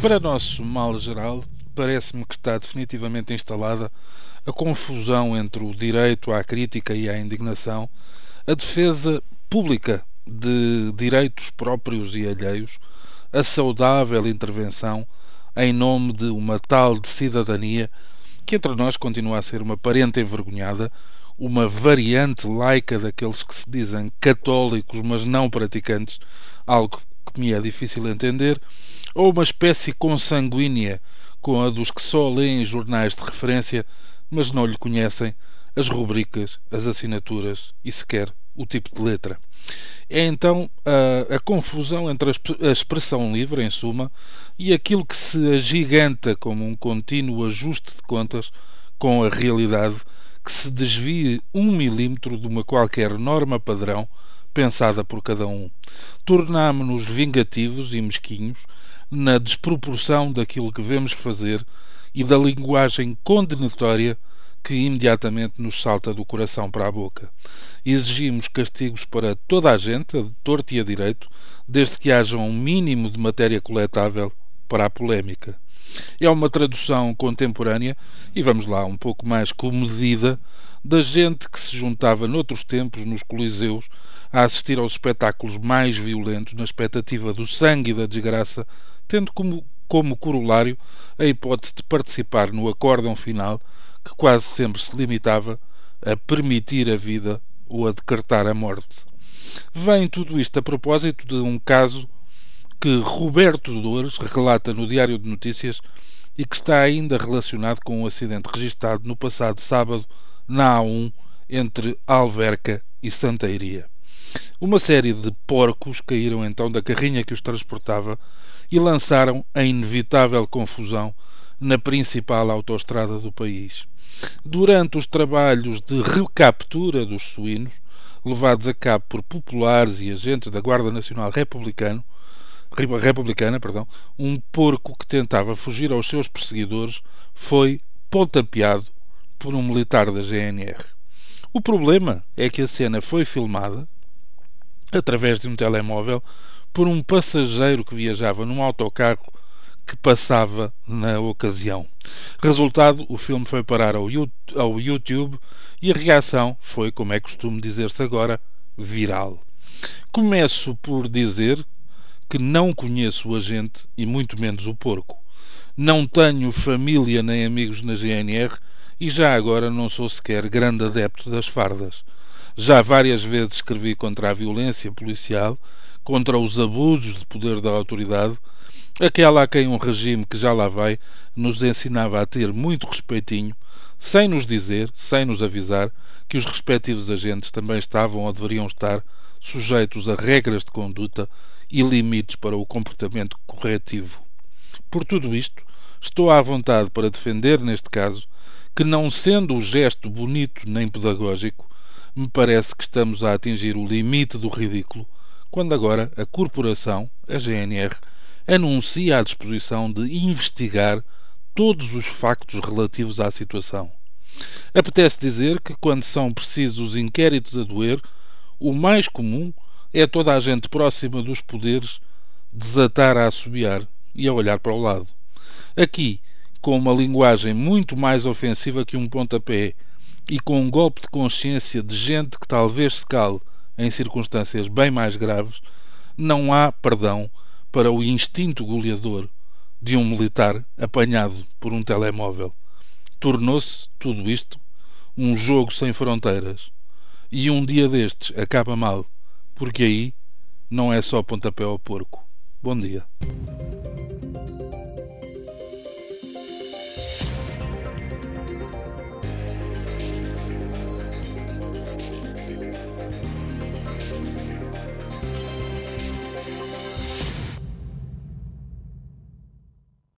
Para nosso mal geral, parece-me que está definitivamente instalada a confusão entre o direito à crítica e à indignação, a defesa pública de direitos próprios e alheios, a saudável intervenção em nome de uma tal de cidadania que entre nós continua a ser uma parente envergonhada, uma variante laica daqueles que se dizem católicos, mas não praticantes, algo que me é difícil entender, ou uma espécie consanguínea com a dos que só leem jornais de referência, mas não lhe conhecem as rubricas, as assinaturas e sequer o tipo de letra. É então a, a confusão entre a, a expressão livre, em suma, e aquilo que se agiganta como um contínuo ajuste de contas com a realidade que se desvie um milímetro de uma qualquer norma padrão pensada por cada um. Tornámo-nos vingativos e mesquinhos na desproporção daquilo que vemos fazer e da linguagem condenatória que imediatamente nos salta do coração para a boca. Exigimos castigos para toda a gente, a torto e a direito, desde que haja um mínimo de matéria coletável para a polémica. É uma tradução contemporânea, e vamos lá, um pouco mais comedida, da gente que se juntava noutros tempos nos coliseus a assistir aos espetáculos mais violentos na expectativa do sangue e da desgraça, tendo como, como corolário a hipótese de participar no acórdão final que quase sempre se limitava a permitir a vida ou a decretar a morte. Vem tudo isto a propósito de um caso que Roberto Dores relata no Diário de Notícias e que está ainda relacionado com um acidente registado no passado sábado na A1 entre Alverca e Santa Iria. Uma série de porcos caíram então da carrinha que os transportava e lançaram a inevitável confusão na principal autoestrada do país. Durante os trabalhos de recaptura dos suínos, levados a cabo por populares e agentes da Guarda Nacional Republicano, Republicana, perdão, um porco que tentava fugir aos seus perseguidores foi pontapeado por um militar da GNR. O problema é que a cena foi filmada através de um telemóvel por um passageiro que viajava num autocarro que passava na ocasião. Resultado, o filme foi parar ao YouTube e a reação foi, como é costume dizer-se agora, viral. Começo por dizer que não conheço o agente e muito menos o porco. Não tenho família nem amigos na GNR e já agora não sou sequer grande adepto das fardas. Já várias vezes escrevi contra a violência policial, contra os abusos de poder da autoridade Aquela a quem um regime que já lá vai nos ensinava a ter muito respeitinho, sem nos dizer, sem nos avisar, que os respectivos agentes também estavam ou deveriam estar sujeitos a regras de conduta e limites para o comportamento corretivo. Por tudo isto, estou à vontade para defender, neste caso, que não sendo o gesto bonito nem pedagógico, me parece que estamos a atingir o limite do ridículo, quando agora a corporação, a GNR, anuncia a disposição de investigar todos os factos relativos à situação. Apetece dizer que, quando são precisos inquéritos a doer, o mais comum é toda a gente próxima dos poderes desatar a assobiar e a olhar para o lado. Aqui, com uma linguagem muito mais ofensiva que um pontapé e com um golpe de consciência de gente que talvez se cale em circunstâncias bem mais graves, não há perdão para o instinto goleador de um militar apanhado por um telemóvel. Tornou-se tudo isto um jogo sem fronteiras. E um dia destes acaba mal, porque aí não é só pontapé ao porco. Bom dia.